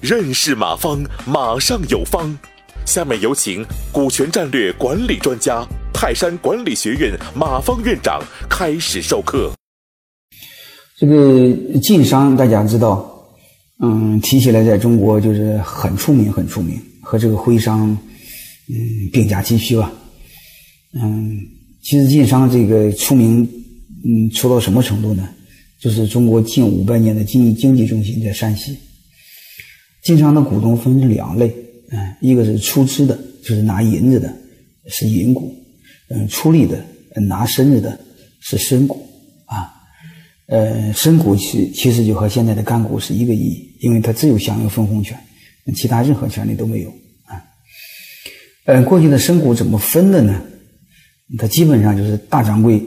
认识马方，马上有方。下面有请股权战略管理专家、泰山管理学院马方院长开始授课。这个晋商大家知道，嗯，提起来在中国就是很出名，很出名，和这个徽商，嗯，并驾齐驱吧。嗯，其实晋商这个出名，嗯，出到什么程度呢？就是中国近五百年的经济经济中心在山西。晋商的股东分成两类，嗯，一个是出资的，就是拿银子的，是银股；嗯，出力的，拿身子的，是身股。啊，呃，身股其其实就和现在的干股是一个意义，因为它只有享有分红权，其他任何权利都没有。啊，嗯，过去的身股怎么分的呢？它基本上就是大掌柜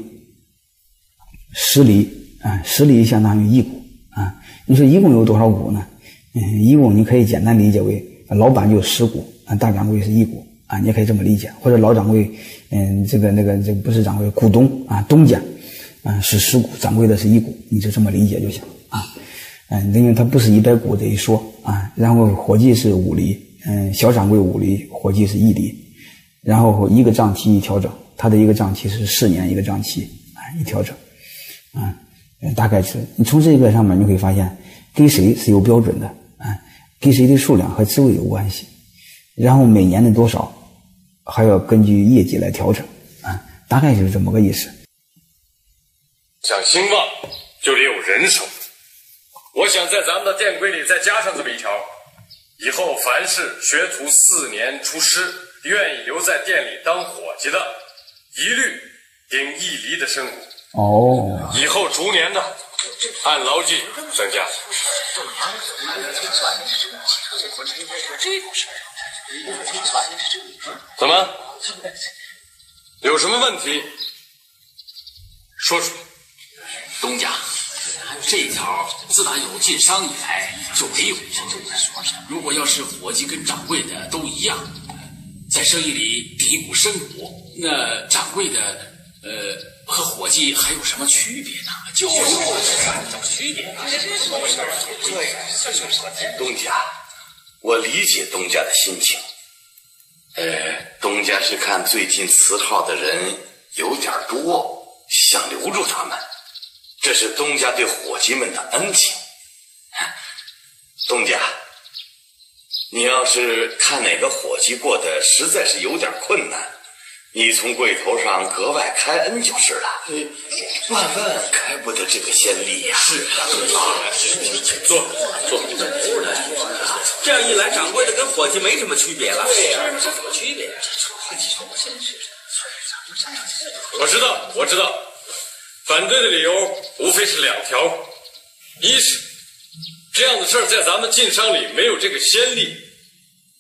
十厘，啊，十厘相当于一股，啊，你说一共有多少股呢？嗯，一共你可以简单理解为老板就十股，啊，大掌柜是一股，啊，你也可以这么理解，或者老掌柜，嗯，这个那个这个不是掌柜，股东啊，东家，啊是十股，掌柜的是一股，你就这么理解就行，啊，嗯，因为它不是一百股这一说，啊，然后伙计是五厘，嗯，小掌柜五厘，伙计是一厘，然后一个账期一调整，他的一个账期是四年一个账期，啊，一调整，啊，大概是你从这个上面你会发现给谁是有标准的。给谁的数量和职位有关系，然后每年的多少还要根据业绩来调整，啊，大概就是这么个意思。想兴旺就得有人手，我想在咱们的店规里再加上这么一条：以后凡是学徒四年出师，愿意留在店里当伙计的，一律顶一厘的升股。哦。以后逐年的按劳计增加。怎么？有什么问题？说出来。东家，这条自打有晋商以来就没有。如果要是伙计跟掌柜的都一样，在生意里比一股身股，那掌柜的呃和伙计还有什么区别呢？就是什么区别？东家，我理解东家的心情。呃，东家是看最近辞号的人有点多，想留住他们，这是东家对伙计们的恩情。东家，你要是看哪个伙计过得实在是有点困难。你从柜头上格外开恩就是了，万万开不得这个先例呀！是啊，坐坐。这样一来，掌柜的跟伙计没什么区别了。对呀，这什么区别？我知道，我知道，反对的理由无非是两条：一是这样的事儿在咱们晋商里没有这个先例；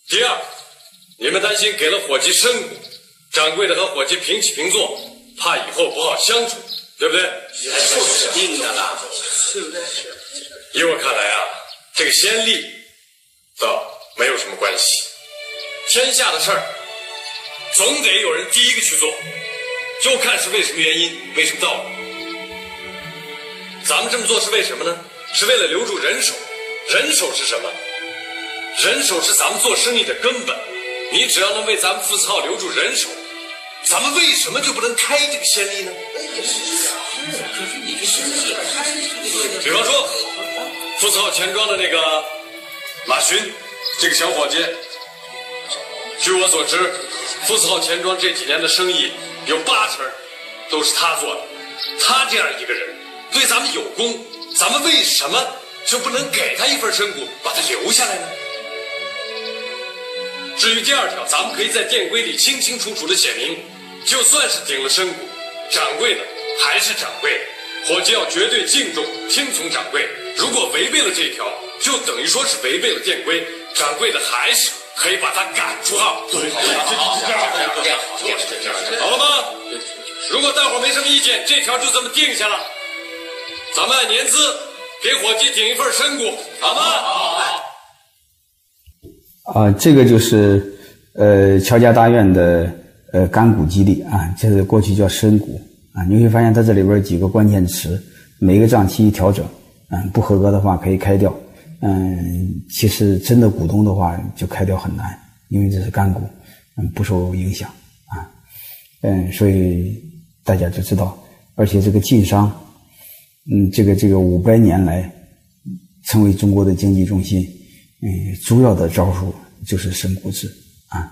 第二，你们担心给了伙计身股。掌柜的和伙计平起平坐，怕以后不好相处，对不对？是定的啦，对不对？依我看来啊，这个先例倒没有什么关系。天下的事儿，总得有人第一个去做，就看是为什么原因，为什么道理。咱们这么做是为什么呢？是为了留住人手。人手是什么？人手是咱们做生意的根本。你只要能为咱们富字号留住人手。咱们为什么就不能开这个先例呢是啊是啊你这个？比方说，富次号钱庄的那个马群，这个小伙计，据我所知，富次号钱庄这几年的生意有八成都是他做的。他这样一个人，对咱们有功，咱们为什么就不能给他一份身股，把他留下来呢？至于第二条，咱们可以在店规里清清楚楚的写明。就算是顶了身股，掌柜的还是掌柜，伙计要绝对敬重、听从掌柜。如果违背了这一条，就等于说是违背了店规，掌柜的还是可以把他赶出号。对，好，这样，这样，这样，这样，好了吗？如果大伙没什么意见，这条就这么定下了。咱们按年资给伙计顶一份身股，好吗？好。啊，这个就是呃乔家大院的。呃，干股激励啊，这是过去叫深股啊。你会发现它这里边几个关键词，每一个账期一调整，嗯，不合格的话可以开掉，嗯，其实真的股东的话就开掉很难，因为这是干股，嗯，不受影响啊，嗯，所以大家就知道，而且这个晋商，嗯，这个这个五百年来成为中国的经济中心，嗯，主要的招数就是深股制啊，